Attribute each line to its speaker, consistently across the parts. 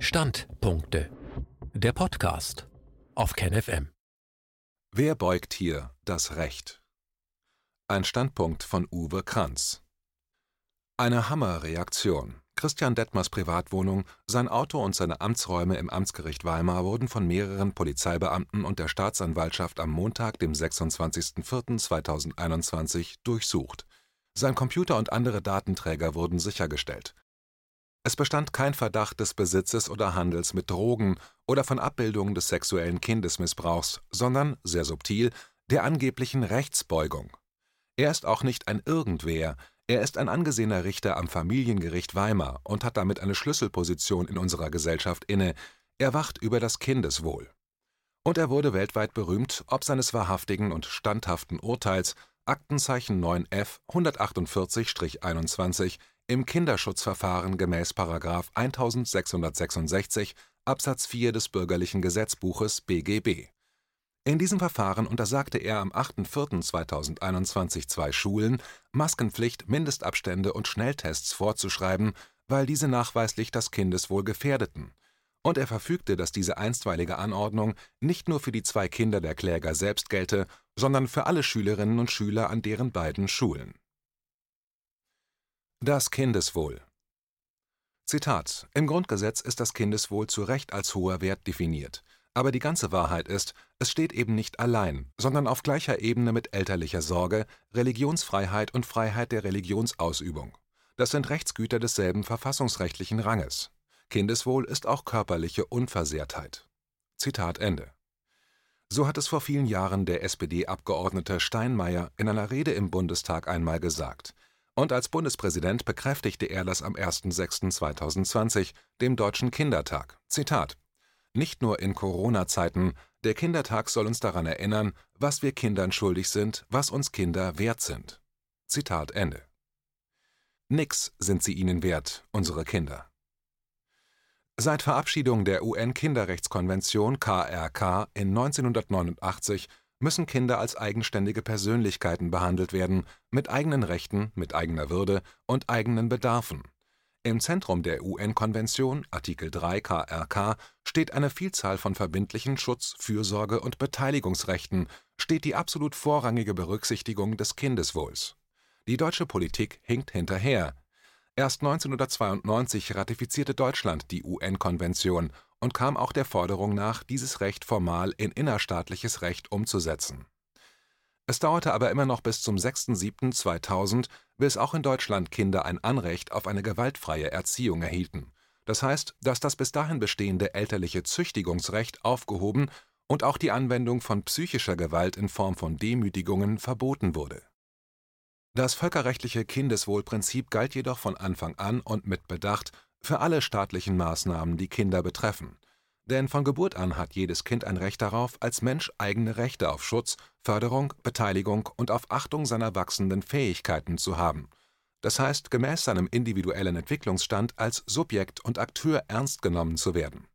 Speaker 1: Standpunkte. Der Podcast auf KenFM.
Speaker 2: Wer beugt hier das Recht? Ein Standpunkt von Uwe Kranz. Eine Hammerreaktion. Christian Detmers Privatwohnung, sein Auto und seine Amtsräume im Amtsgericht Weimar wurden von mehreren Polizeibeamten und der Staatsanwaltschaft am Montag, dem 26.04.2021 durchsucht. Sein Computer und andere Datenträger wurden sichergestellt. Es bestand kein Verdacht des Besitzes oder Handels mit Drogen oder von Abbildungen des sexuellen Kindesmissbrauchs, sondern, sehr subtil, der angeblichen Rechtsbeugung. Er ist auch nicht ein Irgendwer, er ist ein angesehener Richter am Familiengericht Weimar und hat damit eine Schlüsselposition in unserer Gesellschaft inne, er wacht über das Kindeswohl. Und er wurde weltweit berühmt ob seines wahrhaftigen und standhaften Urteils Aktenzeichen 9f 148-21 im Kinderschutzverfahren gemäß § 1666 Absatz 4 des Bürgerlichen Gesetzbuches BGB. In diesem Verfahren untersagte er am 8.4.2021 zwei Schulen, Maskenpflicht, Mindestabstände und Schnelltests vorzuschreiben, weil diese nachweislich das Kindeswohl gefährdeten und er verfügte, dass diese einstweilige Anordnung nicht nur für die zwei Kinder der Kläger selbst gelte, sondern für alle Schülerinnen und Schüler an deren beiden Schulen. Das Kindeswohl Zitat Im Grundgesetz ist das Kindeswohl zu Recht als hoher Wert definiert. Aber die ganze Wahrheit ist, es steht eben nicht allein, sondern auf gleicher Ebene mit elterlicher Sorge, Religionsfreiheit und Freiheit der Religionsausübung. Das sind Rechtsgüter desselben verfassungsrechtlichen Ranges. Kindeswohl ist auch körperliche Unversehrtheit. Zitat Ende. So hat es vor vielen Jahren der SPD-Abgeordnete Steinmeier in einer Rede im Bundestag einmal gesagt. Und als Bundespräsident bekräftigte er das am 01.06.2020, dem Deutschen Kindertag. Zitat: Nicht nur in Corona-Zeiten, der Kindertag soll uns daran erinnern, was wir Kindern schuldig sind, was uns Kinder wert sind. Zitat Ende. Nix sind sie ihnen wert, unsere Kinder. Seit Verabschiedung der UN-Kinderrechtskonvention (KRK) in 1989 müssen Kinder als eigenständige Persönlichkeiten behandelt werden, mit eigenen Rechten, mit eigener Würde und eigenen Bedarfen. Im Zentrum der UN-Konvention (Artikel 3 KRK) steht eine Vielzahl von verbindlichen Schutz Fürsorge und Beteiligungsrechten, steht die absolut vorrangige Berücksichtigung des Kindeswohls. Die deutsche Politik hinkt hinterher Erst 1992 ratifizierte Deutschland die UN-Konvention und kam auch der Forderung nach, dieses Recht formal in innerstaatliches Recht umzusetzen. Es dauerte aber immer noch bis zum 6.7.2000, bis auch in Deutschland Kinder ein Anrecht auf eine gewaltfreie Erziehung erhielten. Das heißt, dass das bis dahin bestehende elterliche Züchtigungsrecht aufgehoben und auch die Anwendung von psychischer Gewalt in Form von Demütigungen verboten wurde das völkerrechtliche Kindeswohlprinzip galt jedoch von Anfang an und mit Bedacht für alle staatlichen Maßnahmen, die Kinder betreffen. Denn von Geburt an hat jedes Kind ein Recht darauf, als Mensch eigene Rechte auf Schutz, Förderung, Beteiligung und auf Achtung seiner wachsenden Fähigkeiten zu haben. Das heißt, gemäß seinem individuellen Entwicklungsstand als Subjekt und Akteur ernst genommen zu werden.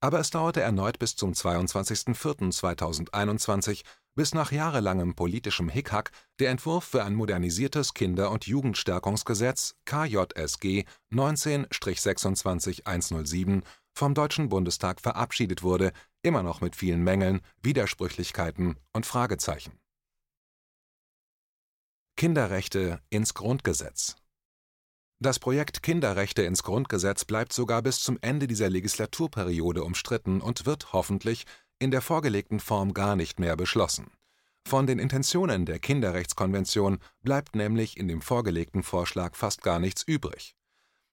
Speaker 2: Aber es dauerte erneut bis zum 22.04.2021, bis nach jahrelangem politischem Hickhack der Entwurf für ein modernisiertes Kinder und Jugendstärkungsgesetz KJSG 19/26107 vom Deutschen Bundestag verabschiedet wurde, immer noch mit vielen Mängeln, Widersprüchlichkeiten und Fragezeichen. Kinderrechte ins Grundgesetz Das Projekt Kinderrechte ins Grundgesetz bleibt sogar bis zum Ende dieser Legislaturperiode umstritten und wird hoffentlich in der vorgelegten Form gar nicht mehr beschlossen. Von den Intentionen der Kinderrechtskonvention bleibt nämlich in dem vorgelegten Vorschlag fast gar nichts übrig.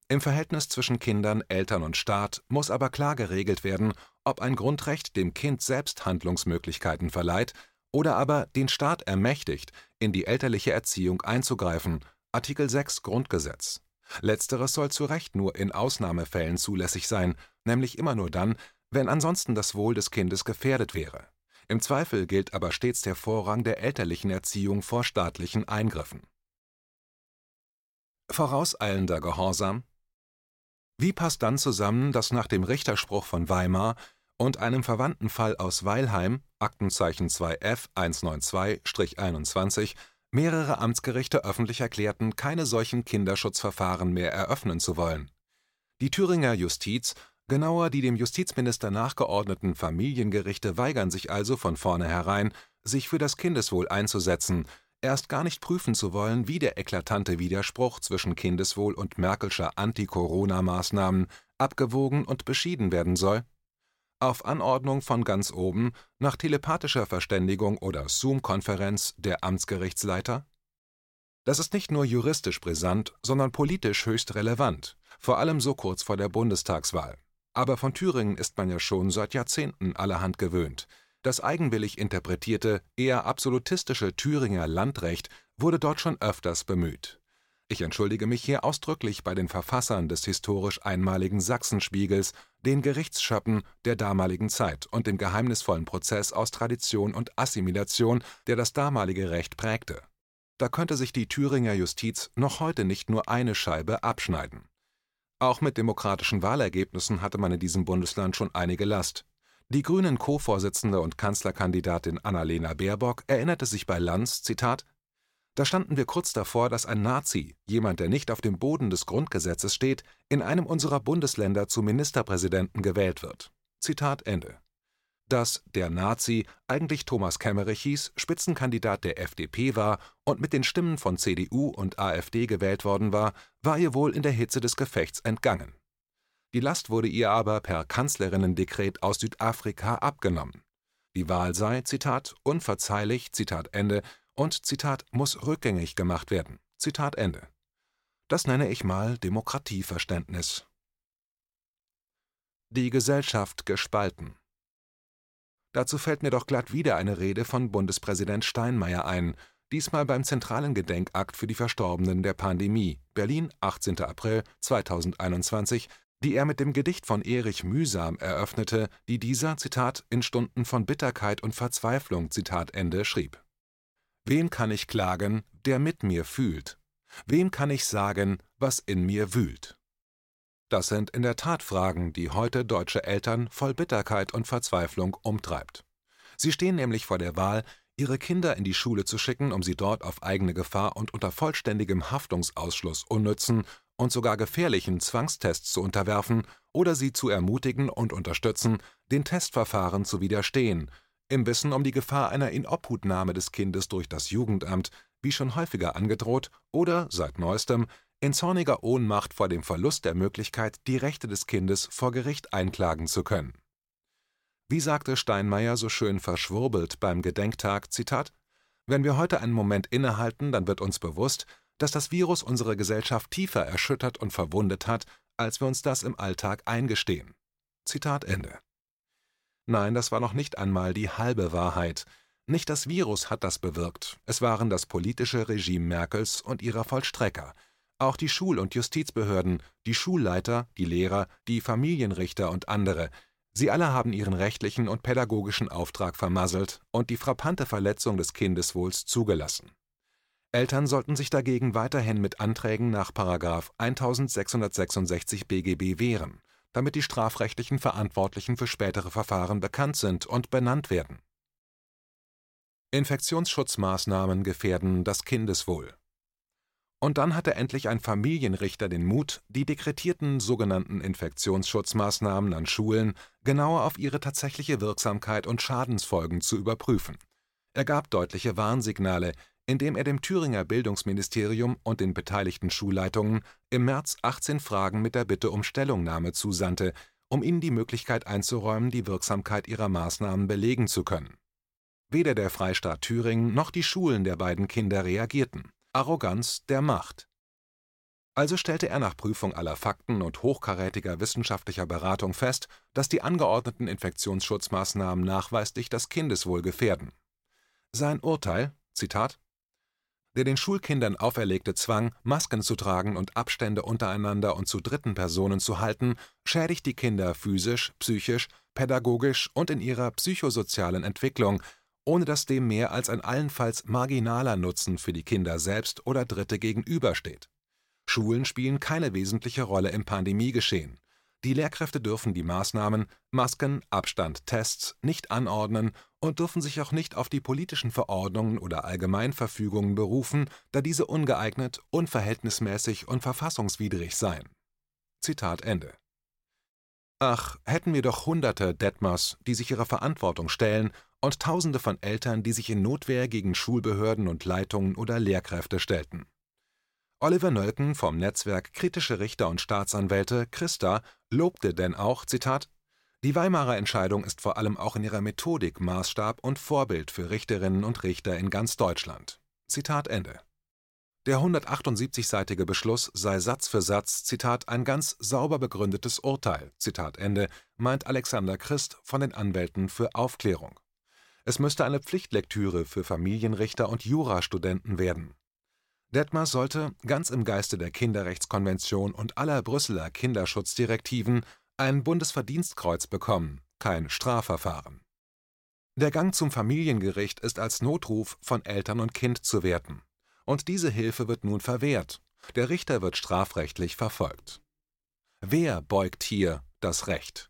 Speaker 2: Im Verhältnis zwischen Kindern, Eltern und Staat muss aber klar geregelt werden, ob ein Grundrecht dem Kind selbst Handlungsmöglichkeiten verleiht oder aber den Staat ermächtigt, in die elterliche Erziehung einzugreifen (Artikel 6 Grundgesetz). Letzteres soll zu Recht nur in Ausnahmefällen zulässig sein, nämlich immer nur dann wenn ansonsten das Wohl des Kindes gefährdet wäre. Im Zweifel gilt aber stets der Vorrang der elterlichen Erziehung vor staatlichen Eingriffen. Vorauseilender Gehorsam Wie passt dann zusammen, dass nach dem Richterspruch von Weimar und einem verwandten Fall aus Weilheim Aktenzeichen 2f 192-21 mehrere Amtsgerichte öffentlich erklärten, keine solchen Kinderschutzverfahren mehr eröffnen zu wollen. Die Thüringer Justiz Genauer, die dem Justizminister nachgeordneten Familiengerichte weigern sich also von vornherein, sich für das Kindeswohl einzusetzen, erst gar nicht prüfen zu wollen, wie der eklatante Widerspruch zwischen Kindeswohl und Merkelscher Anti-Corona-Maßnahmen abgewogen und beschieden werden soll? Auf Anordnung von ganz oben, nach telepathischer Verständigung oder Zoom-Konferenz der Amtsgerichtsleiter? Das ist nicht nur juristisch brisant, sondern politisch höchst relevant, vor allem so kurz vor der Bundestagswahl. Aber von Thüringen ist man ja schon seit Jahrzehnten allerhand gewöhnt. Das eigenwillig interpretierte, eher absolutistische Thüringer Landrecht wurde dort schon öfters bemüht. Ich entschuldige mich hier ausdrücklich bei den Verfassern des historisch einmaligen Sachsenspiegels, den Gerichtsschöppen der damaligen Zeit und dem geheimnisvollen Prozess aus Tradition und Assimilation, der das damalige Recht prägte. Da könnte sich die Thüringer Justiz noch heute nicht nur eine Scheibe abschneiden. Auch mit demokratischen Wahlergebnissen hatte man in diesem Bundesland schon einige Last. Die Grünen Co-Vorsitzende und Kanzlerkandidatin Annalena Baerbock erinnerte sich bei Lanz, Zitat, da standen wir kurz davor, dass ein Nazi, jemand, der nicht auf dem Boden des Grundgesetzes steht, in einem unserer Bundesländer zum Ministerpräsidenten gewählt wird. Zitat Ende dass der Nazi eigentlich Thomas Kemmerich hieß, Spitzenkandidat der FDP war und mit den Stimmen von CDU und AfD gewählt worden war, war ihr wohl in der Hitze des Gefechts entgangen. Die Last wurde ihr aber per Kanzlerinnendekret aus Südafrika abgenommen. Die Wahl sei, Zitat, unverzeihlich, Zitat Ende, und Zitat, muss rückgängig gemacht werden. Zitat Ende. Das nenne ich mal Demokratieverständnis. Die Gesellschaft gespalten. Dazu fällt mir doch glatt wieder eine Rede von Bundespräsident Steinmeier ein, diesmal beim zentralen Gedenkakt für die Verstorbenen der Pandemie, Berlin, 18. April 2021, die er mit dem Gedicht von Erich Mühsam eröffnete, die dieser, Zitat, in Stunden von Bitterkeit und Verzweiflung, Zitat Ende, schrieb. Wem kann ich klagen, der mit mir fühlt? Wem kann ich sagen, was in mir wühlt? Das sind in der Tat Fragen, die heute deutsche Eltern voll Bitterkeit und Verzweiflung umtreibt. Sie stehen nämlich vor der Wahl, ihre Kinder in die Schule zu schicken, um sie dort auf eigene Gefahr und unter vollständigem Haftungsausschluss unnützen und sogar gefährlichen Zwangstests zu unterwerfen oder sie zu ermutigen und unterstützen, den Testverfahren zu widerstehen, im Wissen um die Gefahr einer Inobhutnahme des Kindes durch das Jugendamt, wie schon häufiger angedroht, oder seit neuestem in zorniger Ohnmacht vor dem Verlust der Möglichkeit, die Rechte des Kindes vor Gericht einklagen zu können. Wie sagte Steinmeier so schön verschwurbelt beim Gedenktag, Zitat, wenn wir heute einen Moment innehalten, dann wird uns bewusst, dass das Virus unsere Gesellschaft tiefer erschüttert und verwundet hat, als wir uns das im Alltag eingestehen. Zitat Ende. Nein, das war noch nicht einmal die halbe Wahrheit. Nicht das Virus hat das bewirkt, es waren das politische Regime Merkels und ihrer Vollstrecker – auch die Schul- und Justizbehörden, die Schulleiter, die Lehrer, die Familienrichter und andere, sie alle haben ihren rechtlichen und pädagogischen Auftrag vermasselt und die frappante Verletzung des Kindeswohls zugelassen. Eltern sollten sich dagegen weiterhin mit Anträgen nach 1666 BGB wehren, damit die strafrechtlichen Verantwortlichen für spätere Verfahren bekannt sind und benannt werden. Infektionsschutzmaßnahmen gefährden das Kindeswohl und dann hatte endlich ein Familienrichter den Mut, die dekretierten sogenannten Infektionsschutzmaßnahmen an Schulen genauer auf ihre tatsächliche Wirksamkeit und Schadensfolgen zu überprüfen. Er gab deutliche Warnsignale, indem er dem Thüringer Bildungsministerium und den beteiligten Schulleitungen im März 18 Fragen mit der Bitte um Stellungnahme zusandte, um ihnen die Möglichkeit einzuräumen, die Wirksamkeit ihrer Maßnahmen belegen zu können. Weder der Freistaat Thüringen noch die Schulen der beiden Kinder reagierten. Arroganz der Macht. Also stellte er nach Prüfung aller Fakten und hochkarätiger wissenschaftlicher Beratung fest, dass die angeordneten Infektionsschutzmaßnahmen nachweislich das Kindeswohl gefährden. Sein Urteil, Zitat, der den Schulkindern auferlegte Zwang, Masken zu tragen und Abstände untereinander und zu dritten Personen zu halten, schädigt die Kinder physisch, psychisch, pädagogisch und in ihrer psychosozialen Entwicklung ohne dass dem mehr als ein allenfalls marginaler Nutzen für die Kinder selbst oder Dritte gegenübersteht. Schulen spielen keine wesentliche Rolle im Pandemiegeschehen. Die Lehrkräfte dürfen die Maßnahmen Masken, Abstand, Tests nicht anordnen und dürfen sich auch nicht auf die politischen Verordnungen oder Allgemeinverfügungen berufen, da diese ungeeignet, unverhältnismäßig und verfassungswidrig seien. Zitat Ende Ach, hätten wir doch hunderte Detmers, die sich ihrer Verantwortung stellen, und tausende von Eltern, die sich in Notwehr gegen Schulbehörden und Leitungen oder Lehrkräfte stellten. Oliver Nölken vom Netzwerk Kritische Richter und Staatsanwälte Christa lobte denn auch, Zitat, die Weimarer Entscheidung ist vor allem auch in ihrer Methodik Maßstab und Vorbild für Richterinnen und Richter in ganz Deutschland. Zitat Ende. Der 178-seitige Beschluss sei Satz für Satz, Zitat, ein ganz sauber begründetes Urteil, Zitat Ende, meint Alexander Christ von den Anwälten für Aufklärung. Es müsste eine Pflichtlektüre für Familienrichter und Jurastudenten werden. Detmar sollte, ganz im Geiste der Kinderrechtskonvention und aller Brüsseler Kinderschutzdirektiven, ein Bundesverdienstkreuz bekommen, kein Strafverfahren. Der Gang zum Familiengericht ist als Notruf von Eltern und Kind zu werten. Und diese Hilfe wird nun verwehrt. Der Richter wird strafrechtlich verfolgt. Wer beugt hier das Recht?